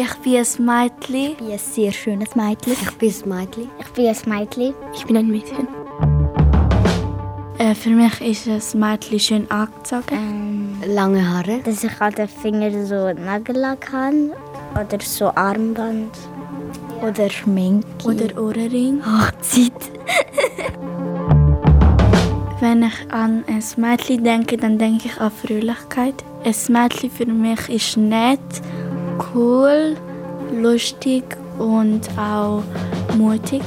Ich bin ein Mädchen. Ich bin ein sehr schönes Mädchen. Ich bin ein Mädchen. Ich bin ein Mädchen. Ich bin ein Mädchen. Äh, für mich ist ein Mädchen schön angezogen. Ähm, Lange Haare. Dass ich an den Fingern so Nagellack habe. Oder so Armband. Oder Schminke. Oder Ohrring. Hochzeit. Wenn ich an ein Mädchen denke, dann denke ich an Fröhlichkeit. Ein Mädchen für mich ist nett, cool, lustig und auch mutig.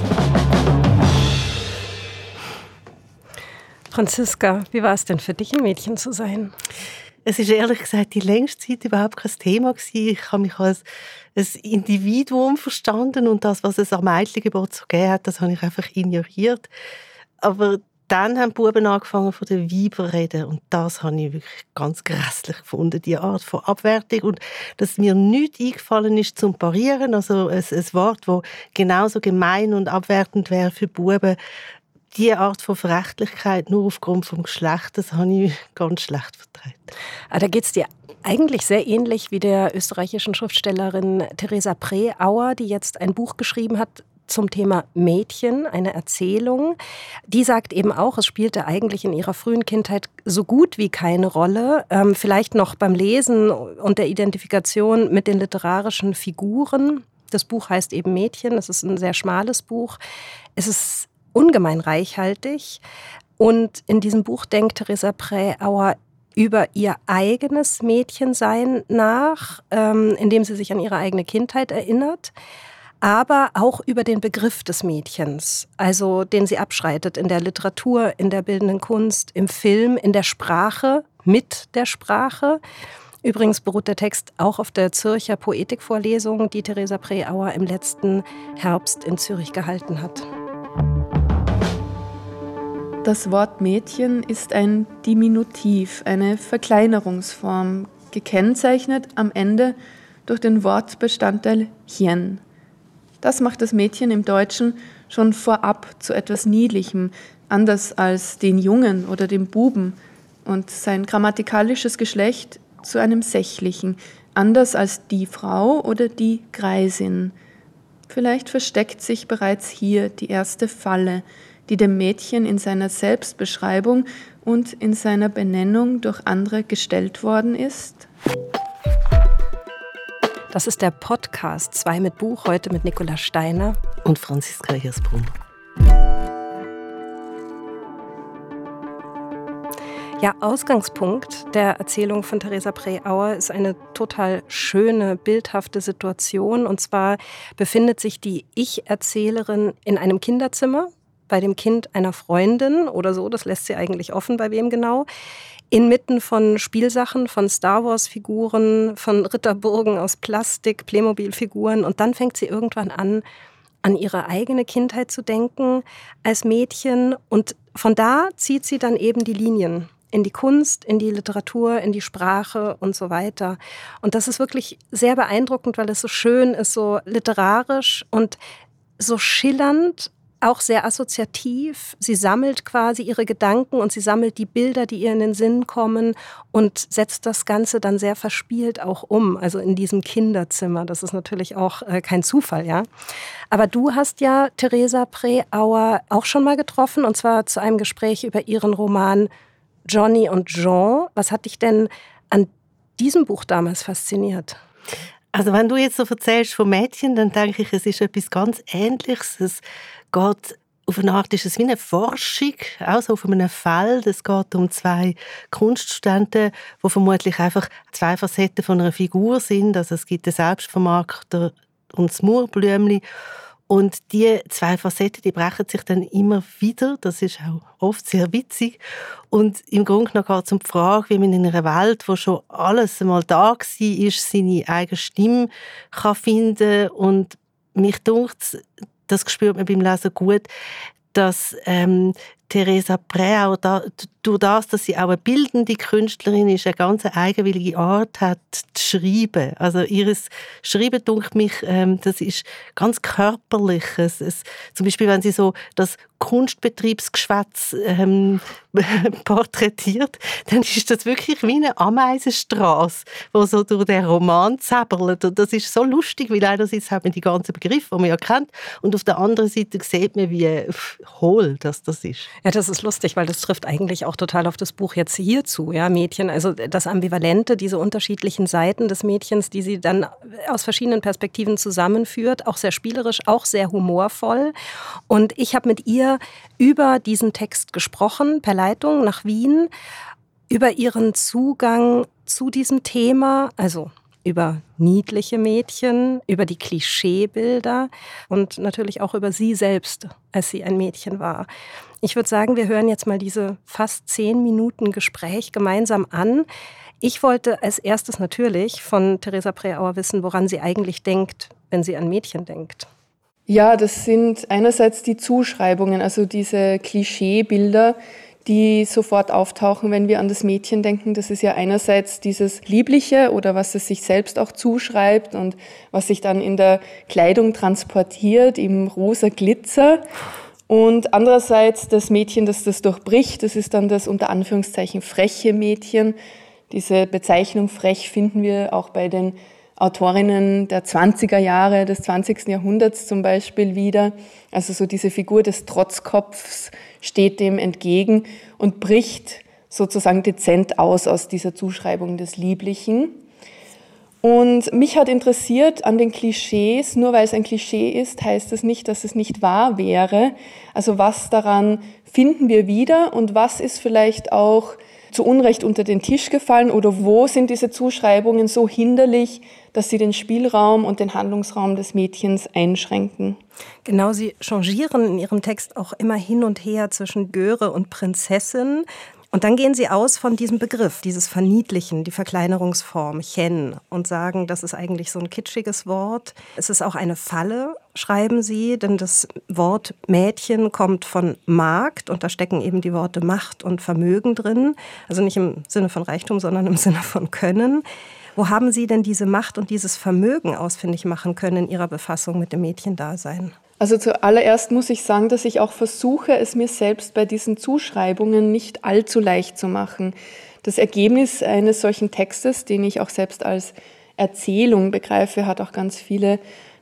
Franziska, wie war es denn für dich, ein Mädchen zu sein? Es ist ehrlich gesagt die längste Zeit überhaupt kein Thema gewesen. Ich habe mich als ein Individuum verstanden und das, was es am Mädchengebot so gegeben hat, das habe ich einfach ignoriert. Aber dann haben die Buben angefangen von den Weibern reden und das habe ich wirklich ganz grässlich gefunden, die Art von Abwertung und dass mir nichts eingefallen ist zum Parieren, also ein, ein Wort, das genauso gemein und abwertend wäre für Buben, diese Art von Verrechtlichkeit nur aufgrund des Geschlechts, das habe ich ganz schlecht vertreten. Ah, da geht es dir eigentlich sehr ähnlich wie der österreichischen Schriftstellerin Theresa Preauer, die jetzt ein Buch geschrieben hat zum Thema Mädchen, eine Erzählung. Die sagt eben auch, es spielte eigentlich in ihrer frühen Kindheit so gut wie keine Rolle. Ähm, vielleicht noch beim Lesen und der Identifikation mit den literarischen Figuren. Das Buch heißt eben Mädchen. Es ist ein sehr schmales Buch. Es ist ungemein reichhaltig. Und in diesem Buch denkt Theresa Präauer über ihr eigenes Mädchensein nach, ähm, indem sie sich an ihre eigene Kindheit erinnert, aber auch über den Begriff des Mädchens, also den sie abschreitet in der Literatur, in der bildenden Kunst, im Film, in der Sprache, mit der Sprache. Übrigens beruht der Text auch auf der Zürcher Poetikvorlesung, die Theresa Preauer im letzten Herbst in Zürich gehalten hat. Das Wort Mädchen ist ein Diminutiv, eine Verkleinerungsform, gekennzeichnet am Ende durch den Wortbestandteil chen. Das macht das Mädchen im Deutschen schon vorab zu etwas Niedlichem, anders als den Jungen oder dem Buben, und sein grammatikalisches Geschlecht zu einem Sächlichen, anders als die Frau oder die Greisin. Vielleicht versteckt sich bereits hier die erste Falle, die dem Mädchen in seiner Selbstbeschreibung und in seiner Benennung durch andere gestellt worden ist? Das ist der Podcast 2 mit Buch, heute mit Nicola Steiner und Franziska Hirsbrunn. Ja, Ausgangspunkt der Erzählung von Theresa Preauer ist eine total schöne, bildhafte Situation. Und zwar befindet sich die Ich-Erzählerin in einem Kinderzimmer bei dem Kind einer Freundin oder so, das lässt sie eigentlich offen, bei wem genau, inmitten von Spielsachen, von Star Wars-Figuren, von Ritterburgen aus Plastik, Playmobil-Figuren und dann fängt sie irgendwann an, an ihre eigene Kindheit zu denken als Mädchen und von da zieht sie dann eben die Linien in die Kunst, in die Literatur, in die Sprache und so weiter. Und das ist wirklich sehr beeindruckend, weil es so schön ist, so literarisch und so schillernd auch sehr assoziativ. Sie sammelt quasi ihre Gedanken und sie sammelt die Bilder, die ihr in den Sinn kommen und setzt das Ganze dann sehr verspielt auch um, also in diesem Kinderzimmer. Das ist natürlich auch äh, kein Zufall, ja. Aber du hast ja Theresa Preauer auch schon mal getroffen und zwar zu einem Gespräch über ihren Roman Johnny und Jean. Was hat dich denn an diesem Buch damals fasziniert? Also wenn du jetzt so erzählst von Mädchen, dann denke ich, es ist etwas ganz Ähnliches. Es geht auf eine Art ist es wie eine Forschung, auch so auf einem Feld. Es geht um zwei Kunststudenten, die vermutlich einfach zwei Facetten von einer Figur sind. Also es gibt den Selbstvermarkter und das Murblümli. Und die zwei Facetten, die brechen sich dann immer wieder. Das ist auch oft sehr witzig. Und im Grunde genommen geht es um die Frage, wie man in einer Welt, wo schon alles einmal da war, seine eigene Stimme kann finden Und mich dunkt das spürt man beim Lesen gut, dass ähm, Theresa Preau, da, durch das, dass sie auch eine bildende Künstlerin ist, eine ganz eigenwillige Art hat, zu schreiben. Also ihres Schreiben, denkt mich, ähm, das ist ganz körperliches. Es, zum Beispiel, wenn sie so das Kunstbetriebsgeschwätz ähm, porträtiert, dann ist das wirklich wie eine Ameisenstraße, wo so durch den Roman zappelt. Und das ist so lustig, weil einerseits hat man die ganzen Begriffe, die man ja kennt, und auf der anderen Seite sieht man, wie hohl das, das ist. Ja, das ist lustig, weil das trifft eigentlich auch total auf das Buch jetzt hier zu, ja, Mädchen. Also das Ambivalente, diese unterschiedlichen Seiten des Mädchens, die sie dann aus verschiedenen Perspektiven zusammenführt, auch sehr spielerisch, auch sehr humorvoll. Und ich habe mit ihr über diesen Text gesprochen, per Leitung nach Wien, über ihren Zugang zu diesem Thema, also über niedliche Mädchen, über die Klischeebilder und natürlich auch über sie selbst, als sie ein Mädchen war. Ich würde sagen, wir hören jetzt mal diese fast zehn Minuten Gespräch gemeinsam an. Ich wollte als erstes natürlich von Theresa Preauer wissen, woran sie eigentlich denkt, wenn sie an Mädchen denkt. Ja, das sind einerseits die Zuschreibungen, also diese Klischeebilder, die sofort auftauchen, wenn wir an das Mädchen denken. Das ist ja einerseits dieses Liebliche oder was es sich selbst auch zuschreibt und was sich dann in der Kleidung transportiert, im rosa Glitzer. Und andererseits das Mädchen, das das durchbricht, das ist dann das unter Anführungszeichen freche Mädchen. Diese Bezeichnung frech finden wir auch bei den Autorinnen der 20er Jahre des 20. Jahrhunderts zum Beispiel wieder. Also so diese Figur des Trotzkopfs steht dem entgegen und bricht sozusagen dezent aus aus dieser Zuschreibung des Lieblichen. Und mich hat interessiert an den Klischees, nur weil es ein Klischee ist, heißt es nicht, dass es nicht wahr wäre. Also was daran finden wir wieder und was ist vielleicht auch zu Unrecht unter den Tisch gefallen oder wo sind diese Zuschreibungen so hinderlich, dass sie den Spielraum und den Handlungsraum des Mädchens einschränken. Genau, Sie changieren in Ihrem Text auch immer hin und her zwischen Göre und Prinzessin. Und dann gehen Sie aus von diesem Begriff, dieses Verniedlichen, die Verkleinerungsform, Chen, und sagen, das ist eigentlich so ein kitschiges Wort. Es ist auch eine Falle, schreiben Sie, denn das Wort Mädchen kommt von Markt und da stecken eben die Worte Macht und Vermögen drin. Also nicht im Sinne von Reichtum, sondern im Sinne von Können. Wo haben Sie denn diese Macht und dieses Vermögen ausfindig machen können in Ihrer Befassung mit dem Mädchendasein? Also zuallererst muss ich sagen, dass ich auch versuche, es mir selbst bei diesen Zuschreibungen nicht allzu leicht zu machen. Das Ergebnis eines solchen Textes, den ich auch selbst als Erzählung begreife, hat auch ganz viele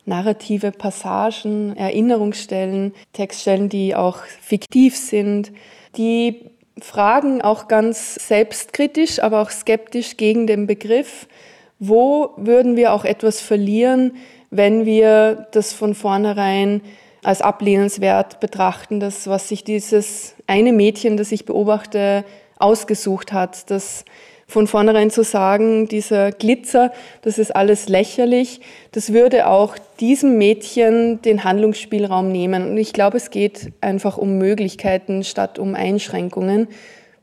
narrative Passagen, Erinnerungsstellen, Textstellen, die auch fiktiv sind, die fragen auch ganz selbstkritisch, aber auch skeptisch gegen den Begriff, wo würden wir auch etwas verlieren, wenn wir das von vornherein als ablehnenswert betrachten, das, was sich dieses eine Mädchen, das ich beobachte, ausgesucht hat, das von vornherein zu sagen, dieser Glitzer, das ist alles lächerlich, das würde auch diesem Mädchen den Handlungsspielraum nehmen. Und ich glaube, es geht einfach um Möglichkeiten statt um Einschränkungen,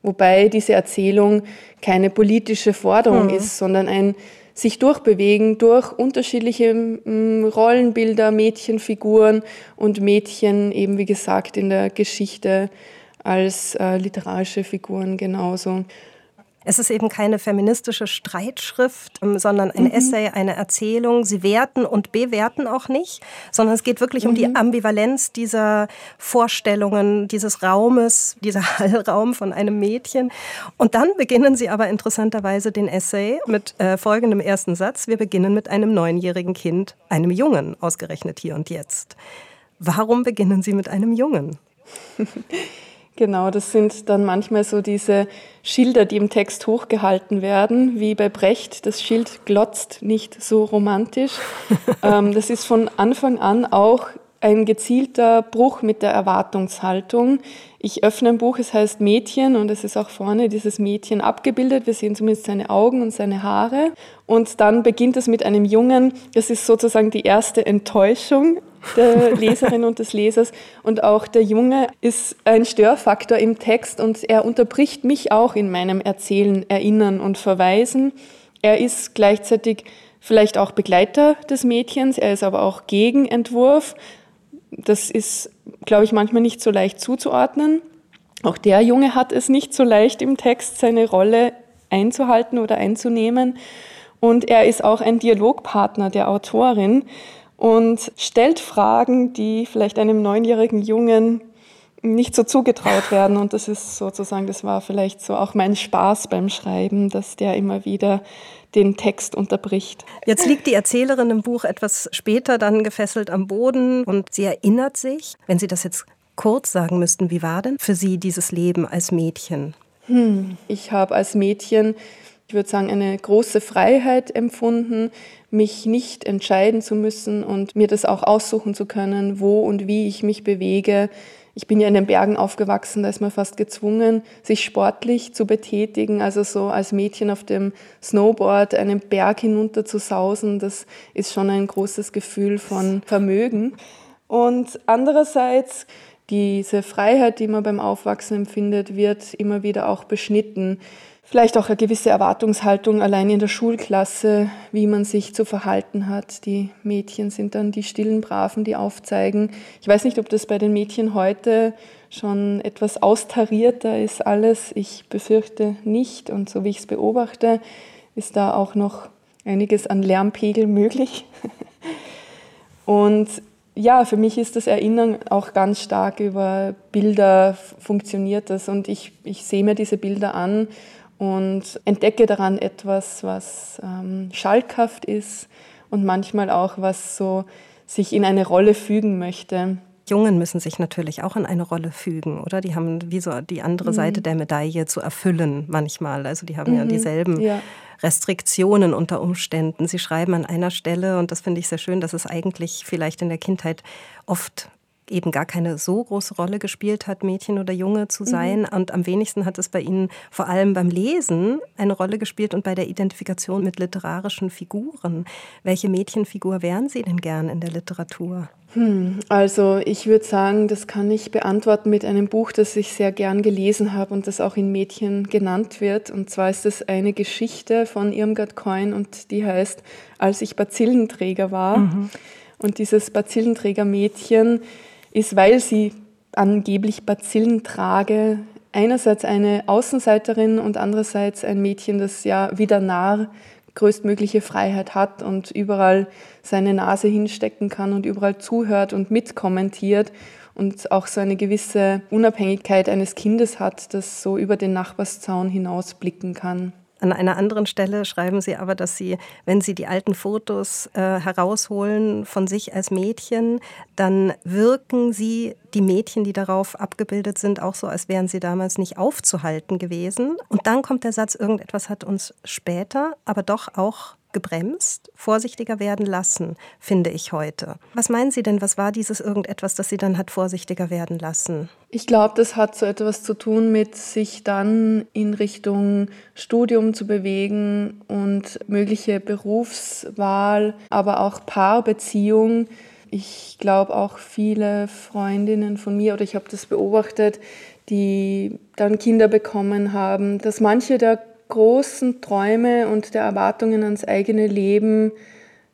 wobei diese Erzählung keine politische Forderung mhm. ist, sondern ein sich durchbewegen durch unterschiedliche mm, Rollenbilder, Mädchenfiguren und Mädchen eben, wie gesagt, in der Geschichte als äh, literarische Figuren genauso. Es ist eben keine feministische Streitschrift, ähm, sondern ein mhm. Essay, eine Erzählung. Sie werten und bewerten auch nicht, sondern es geht wirklich mhm. um die mhm. Ambivalenz dieser Vorstellungen, dieses Raumes, dieser Hallraum von einem Mädchen. Und dann beginnen Sie aber interessanterweise den Essay mit äh, folgendem ersten Satz. Wir beginnen mit einem neunjährigen Kind, einem Jungen, ausgerechnet hier und jetzt. Warum beginnen Sie mit einem Jungen? Genau, das sind dann manchmal so diese Schilder, die im Text hochgehalten werden, wie bei Brecht. Das Schild glotzt nicht so romantisch. Ähm, das ist von Anfang an auch ein gezielter Bruch mit der Erwartungshaltung. Ich öffne ein Buch, es heißt Mädchen und es ist auch vorne dieses Mädchen abgebildet. Wir sehen zumindest seine Augen und seine Haare. Und dann beginnt es mit einem Jungen. Das ist sozusagen die erste Enttäuschung der Leserin und des Lesers. Und auch der Junge ist ein Störfaktor im Text und er unterbricht mich auch in meinem Erzählen, Erinnern und Verweisen. Er ist gleichzeitig vielleicht auch Begleiter des Mädchens, er ist aber auch Gegenentwurf. Das ist, glaube ich, manchmal nicht so leicht zuzuordnen. Auch der Junge hat es nicht so leicht im Text, seine Rolle einzuhalten oder einzunehmen. Und er ist auch ein Dialogpartner der Autorin und stellt Fragen, die vielleicht einem neunjährigen Jungen nicht so zugetraut werden. Und das ist sozusagen, das war vielleicht so auch mein Spaß beim Schreiben, dass der immer wieder den Text unterbricht. Jetzt liegt die Erzählerin im Buch etwas später dann gefesselt am Boden und sie erinnert sich, wenn Sie das jetzt kurz sagen müssten, wie war denn für Sie dieses Leben als Mädchen? Hm, ich habe als Mädchen, ich würde sagen, eine große Freiheit empfunden, mich nicht entscheiden zu müssen und mir das auch aussuchen zu können, wo und wie ich mich bewege. Ich bin ja in den Bergen aufgewachsen, da ist man fast gezwungen, sich sportlich zu betätigen. Also so als Mädchen auf dem Snowboard einen Berg hinunter zu sausen, das ist schon ein großes Gefühl von Vermögen. Und andererseits diese Freiheit, die man beim Aufwachsen empfindet, wird immer wieder auch beschnitten. Vielleicht auch eine gewisse Erwartungshaltung allein in der Schulklasse, wie man sich zu verhalten hat. Die Mädchen sind dann die stillen Braven, die aufzeigen. Ich weiß nicht, ob das bei den Mädchen heute schon etwas austarierter ist alles. Ich befürchte nicht. Und so wie ich es beobachte, ist da auch noch einiges an Lärmpegel möglich. Und ja, für mich ist das Erinnern auch ganz stark über Bilder funktioniert das und ich, ich sehe mir diese Bilder an und entdecke daran etwas, was ähm, schalkhaft ist und manchmal auch was so sich in eine Rolle fügen möchte. Jungen müssen sich natürlich auch in eine Rolle fügen, oder? Die haben wie so die andere mhm. Seite der Medaille zu erfüllen manchmal. Also die haben mhm. ja dieselben ja. Restriktionen unter Umständen. Sie schreiben an einer Stelle, und das finde ich sehr schön, dass es eigentlich vielleicht in der Kindheit oft eben gar keine so große Rolle gespielt hat, Mädchen oder Junge zu mhm. sein. Mhm. Und am wenigsten hat es bei Ihnen vor allem beim Lesen eine Rolle gespielt und bei der Identifikation mit literarischen Figuren. Welche Mädchenfigur wären Sie denn gern in der Literatur? Hm, also ich würde sagen, das kann ich beantworten mit einem Buch, das ich sehr gern gelesen habe und das auch in Mädchen genannt wird. Und zwar ist es eine Geschichte von Irmgard Coin und die heißt Als ich Bazillenträger war. Mhm. Und dieses Bazillenträger-Mädchen ist, weil sie angeblich Bazillen trage, einerseits eine Außenseiterin und andererseits ein Mädchen, das ja wieder Narr größtmögliche Freiheit hat und überall seine Nase hinstecken kann und überall zuhört und mitkommentiert und auch so eine gewisse Unabhängigkeit eines Kindes hat, das so über den Nachbarszaun hinausblicken kann. An einer anderen Stelle schreiben Sie aber, dass Sie, wenn Sie die alten Fotos äh, herausholen von sich als Mädchen, dann wirken Sie, die Mädchen, die darauf abgebildet sind, auch so, als wären sie damals nicht aufzuhalten gewesen. Und dann kommt der Satz, irgendetwas hat uns später, aber doch auch gebremst, vorsichtiger werden lassen, finde ich heute. Was meinen Sie denn, was war dieses irgendetwas, das Sie dann hat vorsichtiger werden lassen? Ich glaube, das hat so etwas zu tun mit sich dann in Richtung Studium zu bewegen und mögliche Berufswahl, aber auch Paarbeziehung. Ich glaube auch viele Freundinnen von mir, oder ich habe das beobachtet, die dann Kinder bekommen haben, dass manche der großen Träume und der Erwartungen ans eigene Leben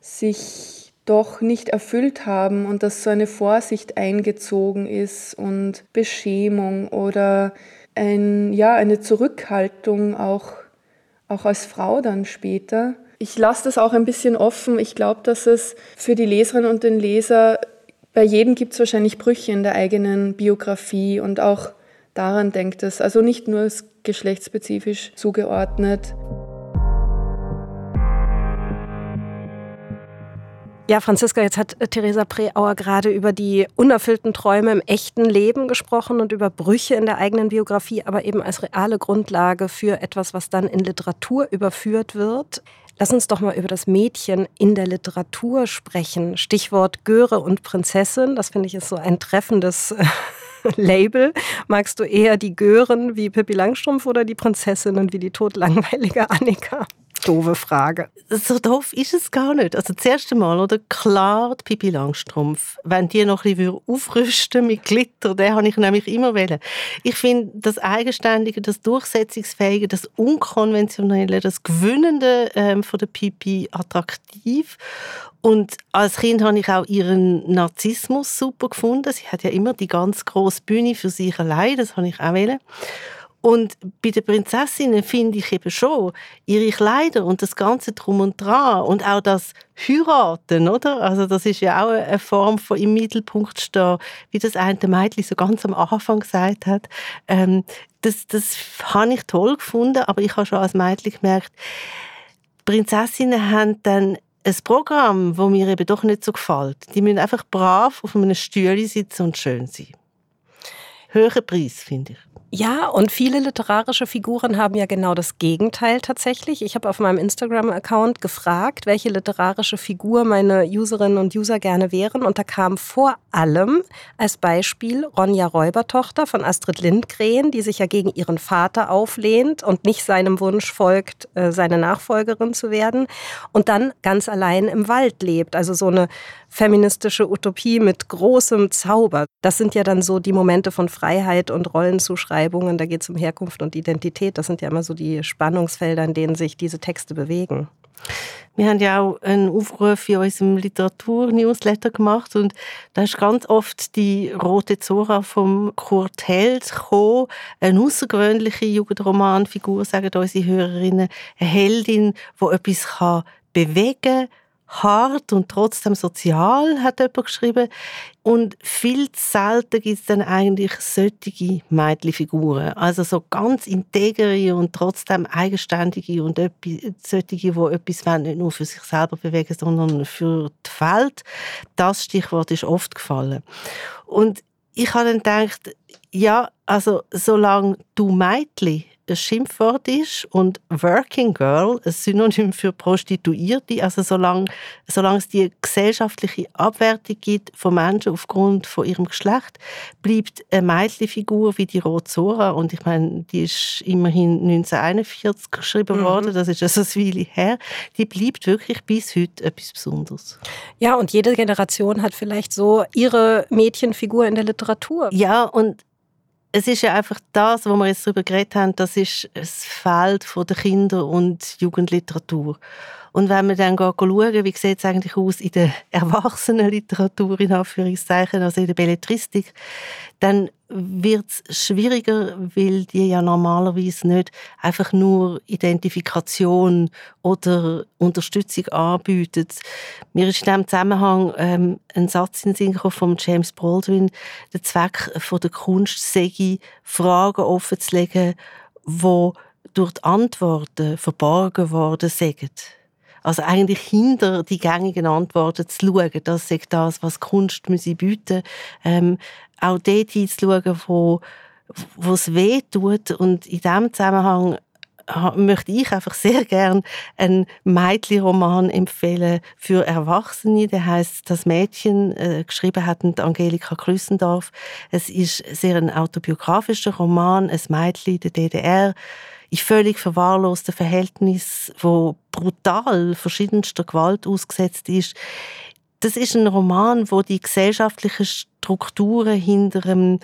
sich doch nicht erfüllt haben und dass so eine Vorsicht eingezogen ist und Beschämung oder ein, ja, eine Zurückhaltung auch, auch als Frau dann später. Ich lasse das auch ein bisschen offen. Ich glaube, dass es für die Leserin und den Leser, bei jedem gibt es wahrscheinlich Brüche in der eigenen Biografie und auch daran denkt es. Also nicht nur geschlechtsspezifisch zugeordnet. Ja, Franziska, jetzt hat äh, Theresa Preauer gerade über die unerfüllten Träume im echten Leben gesprochen und über Brüche in der eigenen Biografie, aber eben als reale Grundlage für etwas, was dann in Literatur überführt wird. Lass uns doch mal über das Mädchen in der Literatur sprechen. Stichwort Göre und Prinzessin. Das finde ich ist so ein treffendes Label. Magst du eher die Gören wie Pippi Langstrumpf oder die Prinzessinnen wie die todlangweilige Annika? Doofe Frage. So doof ist es gar nicht. Also das erste Mal, oder? Klar, die Pippi Langstrumpf. Wenn die noch ein bisschen aufrüsten mit Glitter, den habe ich nämlich immer wählen. Ich finde das Eigenständige, das Durchsetzungsfähige, das Unkonventionelle, das Gewinnende ähm, von der Pippi attraktiv. Und als Kind habe ich auch ihren Narzissmus super gefunden. Sie hat ja immer die ganz große Bühne für sich allein, das habe ich auch wählen. Und bei den Prinzessinnen finde ich eben schon ihre Kleider und das ganze Drum und Dran und auch das Heiraten, oder? Also das ist ja auch eine Form von im Mittelpunkt stehen, wie das eine Mädchen so ganz am Anfang gesagt hat. Ähm, das, das habe ich toll gefunden, aber ich habe schon als Mädchen gemerkt, Prinzessinnen haben dann ein Programm, das mir eben doch nicht so gefällt. Die müssen einfach brav auf einem Stühle sitzen und schön sein. Höherer Preis, finde ich. Ja, und viele literarische Figuren haben ja genau das Gegenteil tatsächlich. Ich habe auf meinem Instagram-Account gefragt, welche literarische Figur meine Userinnen und User gerne wären. Und da kam vor allem als Beispiel Ronja Räubertochter von Astrid Lindgren, die sich ja gegen ihren Vater auflehnt und nicht seinem Wunsch folgt, äh, seine Nachfolgerin zu werden. Und dann ganz allein im Wald lebt. Also so eine feministische Utopie mit großem Zauber. Das sind ja dann so die Momente von Freiheit und Rollenzuschreibungen. Da geht es um Herkunft und Identität. Das sind ja immer so die Spannungsfelder, in denen sich diese Texte bewegen. Wir haben ja auch einen Aufruf in unserem Literatur-Newsletter gemacht und da ist ganz oft die rote Zora vom Kurt Held gekommen. Eine außergewöhnliche Jugendromanfigur, sagen unsere Hörerinnen. Eine Heldin, die etwas bewegen kann, hart und trotzdem sozial, hat jemand geschrieben. Und viel zu selten gibt es dann eigentlich solche Mädchenfiguren. Also so ganz integere und trotzdem eigenständige und solche, die etwas wollen, nicht nur für sich selber bewegen, sondern für die Welt. Das Stichwort ist oft gefallen. Und ich habe dann gedacht, ja, also solange du Mädchen ein Schimpfwort ist und Working Girl ein Synonym für Prostituierte. Also solange, solange es die gesellschaftliche Abwertung gibt von Menschen aufgrund von ihrem Geschlecht, bleibt eine Mädchenfigur wie die Rozora und ich meine, die ist immerhin 1941 geschrieben mhm. worden, das ist also eine Weile her, die bleibt wirklich bis heute etwas Besonderes. Ja, und jede Generation hat vielleicht so ihre Mädchenfigur in der Literatur. Ja, und es ist ja einfach das, wo wir jetzt darüber geredet haben, das ist das Feld der Kinder- und Jugendliteratur. Und wenn wir dann schauen, wie sieht es eigentlich aus in der Erwachsenenliteratur, in Anführungszeichen, also in der Belletristik, dann wird es schwieriger, weil die ja normalerweise nicht einfach nur Identifikation oder Unterstützung anbieten. Mir ist in diesem Zusammenhang ähm, ein Satz in den von James Baldwin, der Zweck von der Kunst sei, Fragen offenzulegen, die durch die Antworten verborgen worden sind. Also eigentlich hinter die gängigen Antworten zu schauen, das ist das, was Kunst müsse bieten ähm, auch dort hinzuschauen, wo, wo es weh tut. Und in diesem Zusammenhang möchte ich einfach sehr gern einen Mädchenroman empfehlen für Erwachsene. Der heißt Das Mädchen, äh, geschrieben hat Angelika Klüssendorf. Es ist sehr ein autobiografischer Roman, ein Mädchen der DDR in völlig verwahrlosten Verhältnissen, wo brutal verschiedenster Gewalt ausgesetzt ist. Das ist ein Roman, wo die gesellschaftlichen Strukturen hinter einem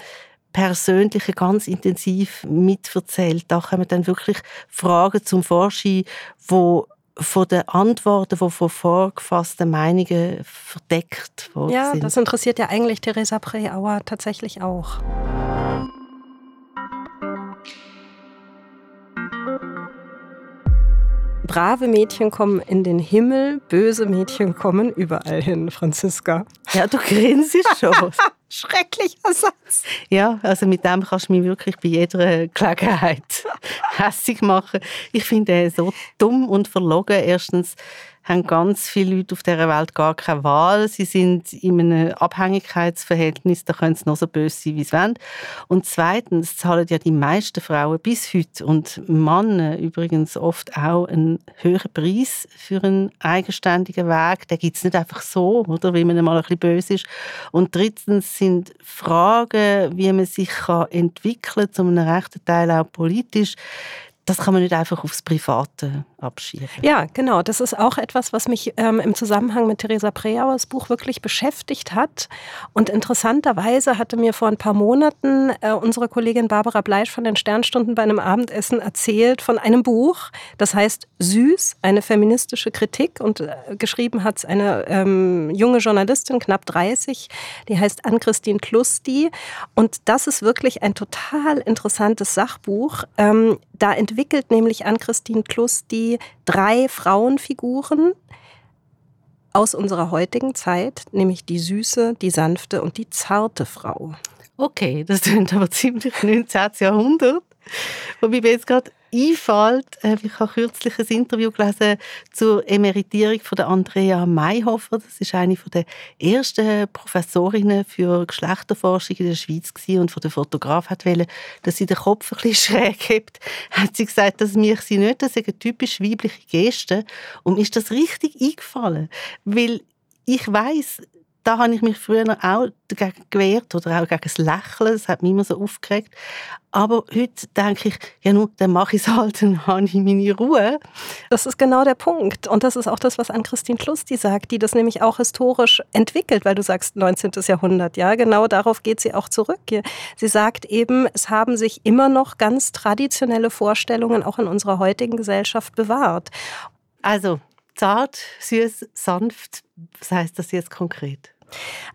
Persönlichen ganz intensiv mitverzählt. Da kommen dann wirklich Fragen zum Vorschein, wo von den Antworten, die von vorgefassten Meinungen verdeckt worden ja, sind. Ja, das interessiert ja eigentlich Theresa Preauer tatsächlich auch. Brave Mädchen kommen in den Himmel, böse Mädchen kommen überall hin, Franziska. Ja, du grinst schon. Schrecklicher Satz. Ja, also mit dem kannst du mich wirklich bei jeder Gelegenheit hässig machen. Ich finde ihn so dumm und verlogen. Erstens haben ganz viele Leute auf dieser Welt gar keine Wahl. Sie sind in einem Abhängigkeitsverhältnis, da können sie noch so böse sein, wie sie wollen. Und zweitens zahlen ja die meisten Frauen bis heute und Männer übrigens oft auch einen höheren Preis für einen eigenständigen Weg. Den gibt es nicht einfach so, oder, wie man mal ein bisschen böse ist. Und drittens sind Fragen, wie man sich entwickeln kann, zum einem rechten Teil auch politisch, das kann man nicht einfach aufs Private abschieben. Ja, genau. Das ist auch etwas, was mich ähm, im Zusammenhang mit Theresa Preauers Buch wirklich beschäftigt hat. Und interessanterweise hatte mir vor ein paar Monaten äh, unsere Kollegin Barbara Bleisch von den Sternstunden bei einem Abendessen erzählt von einem Buch, das heißt Süß, eine feministische Kritik. Und äh, geschrieben hat es eine ähm, junge Journalistin, knapp 30, die heißt Ann-Christine Klusti. Und das ist wirklich ein total interessantes Sachbuch. Ähm, da entwickelt nämlich Ann-Christine Klusti drei Frauenfiguren aus unserer heutigen Zeit, nämlich die süße, die sanfte und die zarte Frau. Okay, das klingt aber ziemlich 19. Jahrhundert. Wobei wir jetzt gerade einfällt, äh, ich habe kürzlich ein Interview gelesen zur Emeritierung von der Andrea Mayhofer. Das ist eine der ersten Professorinnen für Geschlechterforschung in der Schweiz gewesen und von der Fotograf hat wollen, dass sie den Kopf ein bisschen schräg hebt. Hat sie gesagt, dass mich sie nicht, das eine typisch weibliche Geste. Und mir ist das richtig eingefallen, weil ich weiß da habe ich mich früher auch dagegen gewehrt oder auch gegen das Lächeln, das hat mich immer so aufgeregt. Aber heute denke ich, ja nun, dann mache ich es halt, dann habe ich meine Ruhe. Das ist genau der Punkt. Und das ist auch das, was Ann-Christine Klusti sagt, die das nämlich auch historisch entwickelt, weil du sagst 19. Jahrhundert, ja, genau darauf geht sie auch zurück. Sie sagt eben, es haben sich immer noch ganz traditionelle Vorstellungen auch in unserer heutigen Gesellschaft bewahrt. Also, zart, süß, sanft, was heißt das jetzt konkret?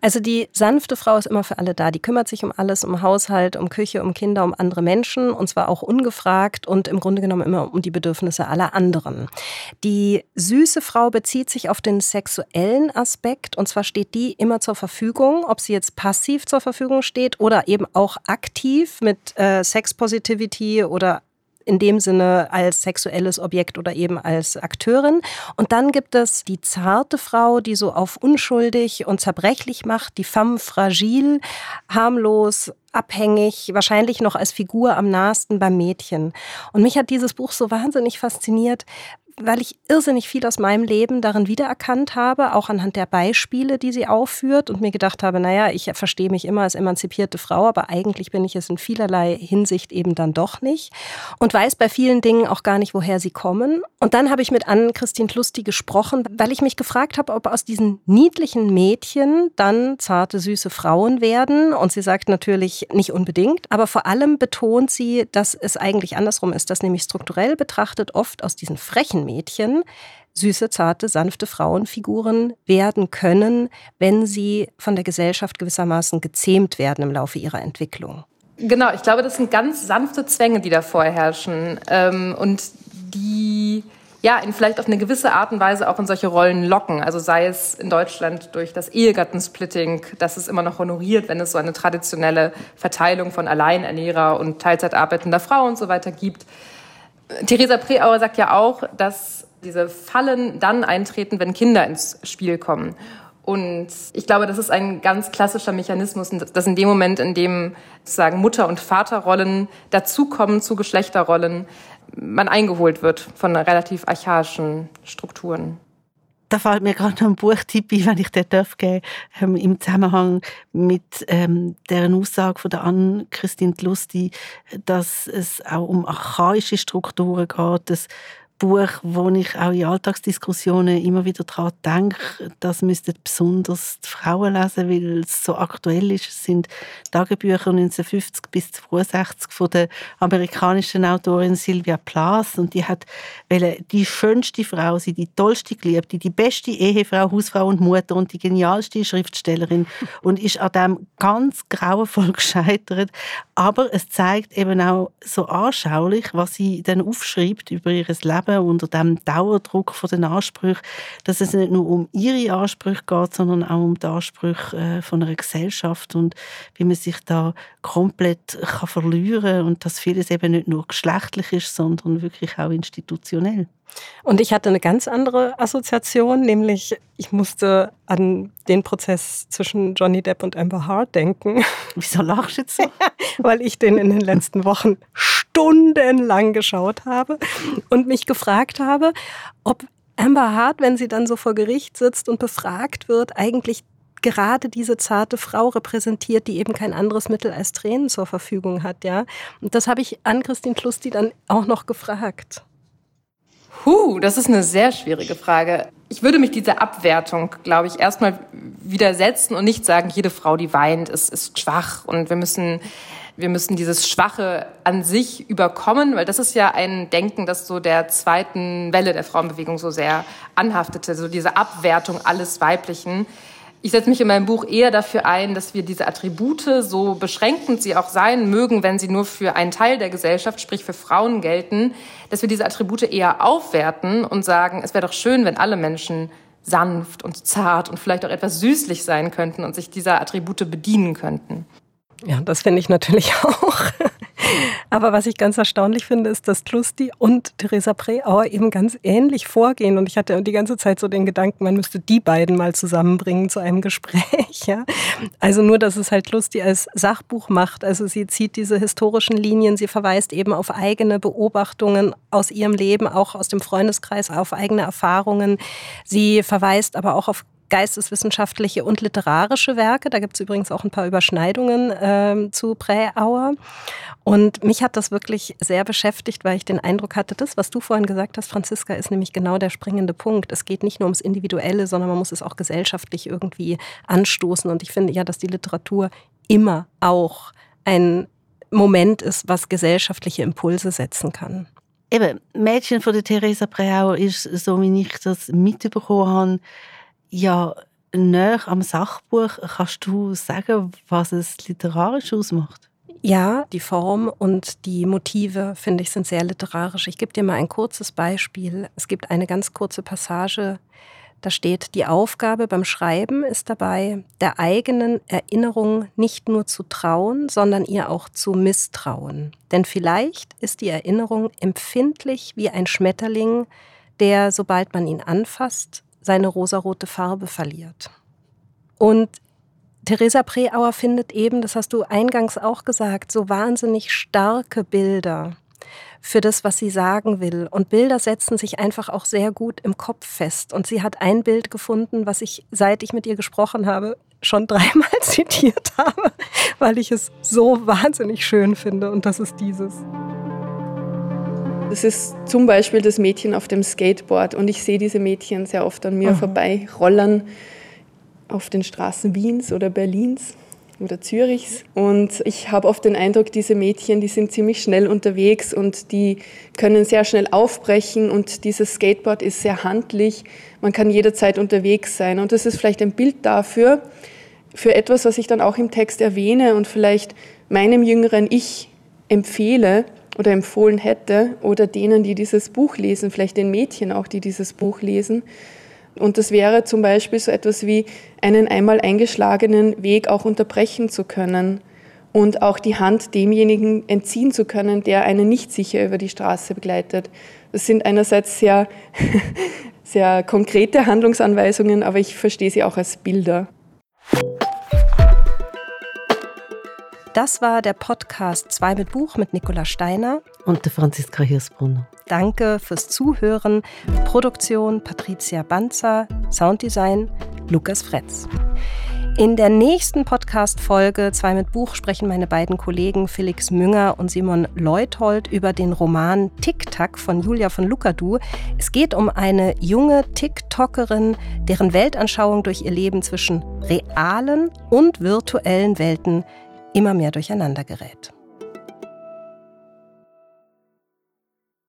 Also die sanfte Frau ist immer für alle da. Die kümmert sich um alles, um Haushalt, um Küche, um Kinder, um andere Menschen und zwar auch ungefragt und im Grunde genommen immer um die Bedürfnisse aller anderen. Die süße Frau bezieht sich auf den sexuellen Aspekt und zwar steht die immer zur Verfügung, ob sie jetzt passiv zur Verfügung steht oder eben auch aktiv mit äh, Sex Positivity oder in dem Sinne als sexuelles Objekt oder eben als Akteurin. Und dann gibt es die zarte Frau, die so auf unschuldig und zerbrechlich macht, die femme fragile, harmlos, abhängig, wahrscheinlich noch als Figur am nahesten beim Mädchen. Und mich hat dieses Buch so wahnsinnig fasziniert, weil ich irrsinnig viel aus meinem Leben darin wiedererkannt habe, auch anhand der Beispiele, die sie aufführt und mir gedacht habe, naja, ich verstehe mich immer als emanzipierte Frau, aber eigentlich bin ich es in vielerlei Hinsicht eben dann doch nicht und weiß bei vielen Dingen auch gar nicht, woher sie kommen. Und dann habe ich mit Anne-Christine Lusty gesprochen, weil ich mich gefragt habe, ob aus diesen niedlichen Mädchen dann zarte, süße Frauen werden. Und sie sagt natürlich nicht unbedingt, aber vor allem betont sie, dass es eigentlich andersrum ist, dass nämlich strukturell betrachtet oft aus diesen frechen Mädchen süße, zarte, sanfte Frauenfiguren werden können, wenn sie von der Gesellschaft gewissermaßen gezähmt werden im Laufe ihrer Entwicklung. Genau, ich glaube, das sind ganz sanfte Zwänge, die da vorherrschen ähm, und die ja, ihn vielleicht auf eine gewisse Art und Weise auch in solche Rollen locken. Also sei es in Deutschland durch das Ehegattensplitting, das ist immer noch honoriert, wenn es so eine traditionelle Verteilung von Alleinernährer und Teilzeit arbeitender Frau und so weiter gibt. Theresa Preauer sagt ja auch, dass diese Fallen dann eintreten, wenn Kinder ins Spiel kommen. Und ich glaube, das ist ein ganz klassischer Mechanismus, dass in dem Moment, in dem sozusagen Mutter- und Vaterrollen dazukommen zu Geschlechterrollen, man eingeholt wird von relativ archaischen Strukturen. Da fällt mir gerade noch ein Buchtipp ein, wenn ich den darf geben, ähm, im Zusammenhang mit ähm, deren Aussage von der Anne-Christine Lusti, dass es auch um archaische Strukturen geht, dass Buch, wo ich auch in Alltagsdiskussionen immer wieder daran denke, das müssten besonders die Frauen lesen, weil es so aktuell ist. Es sind Tagebücher 1950 bis 1962 von der amerikanischen Autorin Sylvia Plath und die hat die schönste Frau sein, die tollste Geliebte, die beste Ehefrau, Hausfrau und Mutter und die genialste Schriftstellerin und ist an dem ganz grauenvoll gescheitert. Aber es zeigt eben auch so anschaulich, was sie dann aufschreibt über ihr Leben Leben unter dem Dauerdruck von den Ansprüchen, dass es nicht nur um ihre Ansprüche geht, sondern auch um die Ansprüche äh, von einer Gesellschaft und wie man sich da komplett kann verlieren und dass vieles eben nicht nur geschlechtlich ist, sondern wirklich auch institutionell. Und ich hatte eine ganz andere Assoziation, nämlich ich musste an den Prozess zwischen Johnny Depp und Amber Hart denken. Wieso lachst du jetzt so? Weil ich den in den letzten Wochen stundenlang geschaut habe und mich gefragt habe, ob Amber Hart, wenn sie dann so vor Gericht sitzt und befragt wird, eigentlich gerade diese zarte Frau repräsentiert, die eben kein anderes Mittel als Tränen zur Verfügung hat, ja. Und das habe ich an Christine Klusti dann auch noch gefragt. Huh, das ist eine sehr schwierige Frage. Ich würde mich dieser Abwertung, glaube ich, erstmal widersetzen und nicht sagen, jede Frau, die weint, ist, ist schwach und wir müssen, wir müssen dieses Schwache an sich überkommen, weil das ist ja ein Denken, das so der zweiten Welle der Frauenbewegung so sehr anhaftete, so diese Abwertung alles Weiblichen. Ich setze mich in meinem Buch eher dafür ein, dass wir diese Attribute, so beschränkend sie auch sein mögen, wenn sie nur für einen Teil der Gesellschaft, sprich für Frauen gelten, dass wir diese Attribute eher aufwerten und sagen, es wäre doch schön, wenn alle Menschen sanft und zart und vielleicht auch etwas süßlich sein könnten und sich dieser Attribute bedienen könnten. Ja, das finde ich natürlich auch. Aber was ich ganz erstaunlich finde, ist, dass Klusti und Theresa Preauer eben ganz ähnlich vorgehen. Und ich hatte die ganze Zeit so den Gedanken, man müsste die beiden mal zusammenbringen zu einem Gespräch. Ja? Also nur, dass es halt Klusti als Sachbuch macht. Also sie zieht diese historischen Linien, sie verweist eben auf eigene Beobachtungen aus ihrem Leben, auch aus dem Freundeskreis, auf eigene Erfahrungen. Sie verweist aber auch auf geisteswissenschaftliche und literarische Werke. Da gibt es übrigens auch ein paar Überschneidungen äh, zu Präauer. Und mich hat das wirklich sehr beschäftigt, weil ich den Eindruck hatte, das, was du vorhin gesagt hast, Franziska, ist nämlich genau der springende Punkt. Es geht nicht nur ums Individuelle, sondern man muss es auch gesellschaftlich irgendwie anstoßen. Und ich finde ja, dass die Literatur immer auch ein Moment ist, was gesellschaftliche Impulse setzen kann. Eben, Mädchen von der Theresa Preauer ist, so wie ich das mitbekommen habe, ja näher am Sachbuch. Kannst du sagen, was es literarisch ausmacht? Ja, die Form und die Motive, finde ich, sind sehr literarisch. Ich gebe dir mal ein kurzes Beispiel. Es gibt eine ganz kurze Passage, da steht, die Aufgabe beim Schreiben ist dabei, der eigenen Erinnerung nicht nur zu trauen, sondern ihr auch zu misstrauen. Denn vielleicht ist die Erinnerung empfindlich wie ein Schmetterling, der, sobald man ihn anfasst, seine rosarote Farbe verliert. Und Theresa Preauer findet eben, das hast du eingangs auch gesagt, so wahnsinnig starke Bilder für das, was sie sagen will. Und Bilder setzen sich einfach auch sehr gut im Kopf fest. Und sie hat ein Bild gefunden, was ich, seit ich mit ihr gesprochen habe, schon dreimal zitiert habe, weil ich es so wahnsinnig schön finde. Und das ist dieses. Das ist zum Beispiel das Mädchen auf dem Skateboard und ich sehe diese Mädchen sehr oft an mir mhm. vorbei rollern auf den Straßen Wiens oder Berlins oder Zürichs. Und ich habe oft den Eindruck, diese Mädchen, die sind ziemlich schnell unterwegs und die können sehr schnell aufbrechen und dieses Skateboard ist sehr handlich. Man kann jederzeit unterwegs sein. Und das ist vielleicht ein Bild dafür, für etwas, was ich dann auch im Text erwähne und vielleicht meinem jüngeren Ich empfehle, oder empfohlen hätte oder denen, die dieses Buch lesen, vielleicht den Mädchen auch, die dieses Buch lesen. Und das wäre zum Beispiel so etwas wie einen einmal eingeschlagenen Weg auch unterbrechen zu können und auch die Hand demjenigen entziehen zu können, der einen nicht sicher über die Straße begleitet. Das sind einerseits sehr, sehr konkrete Handlungsanweisungen, aber ich verstehe sie auch als Bilder. Das war der Podcast 2 mit Buch mit Nicola Steiner und der Franziska Hirsbrunner. Danke fürs Zuhören. Produktion Patricia Banzer, Sounddesign Lukas Fretz. In der nächsten Podcast-Folge 2 mit Buch sprechen meine beiden Kollegen Felix Münger und Simon Leuthold über den Roman Tic-Tac von Julia von Lukadu. Es geht um eine junge TikTokerin, deren Weltanschauung durch ihr Leben zwischen realen und virtuellen Welten immer mehr durcheinander gerät.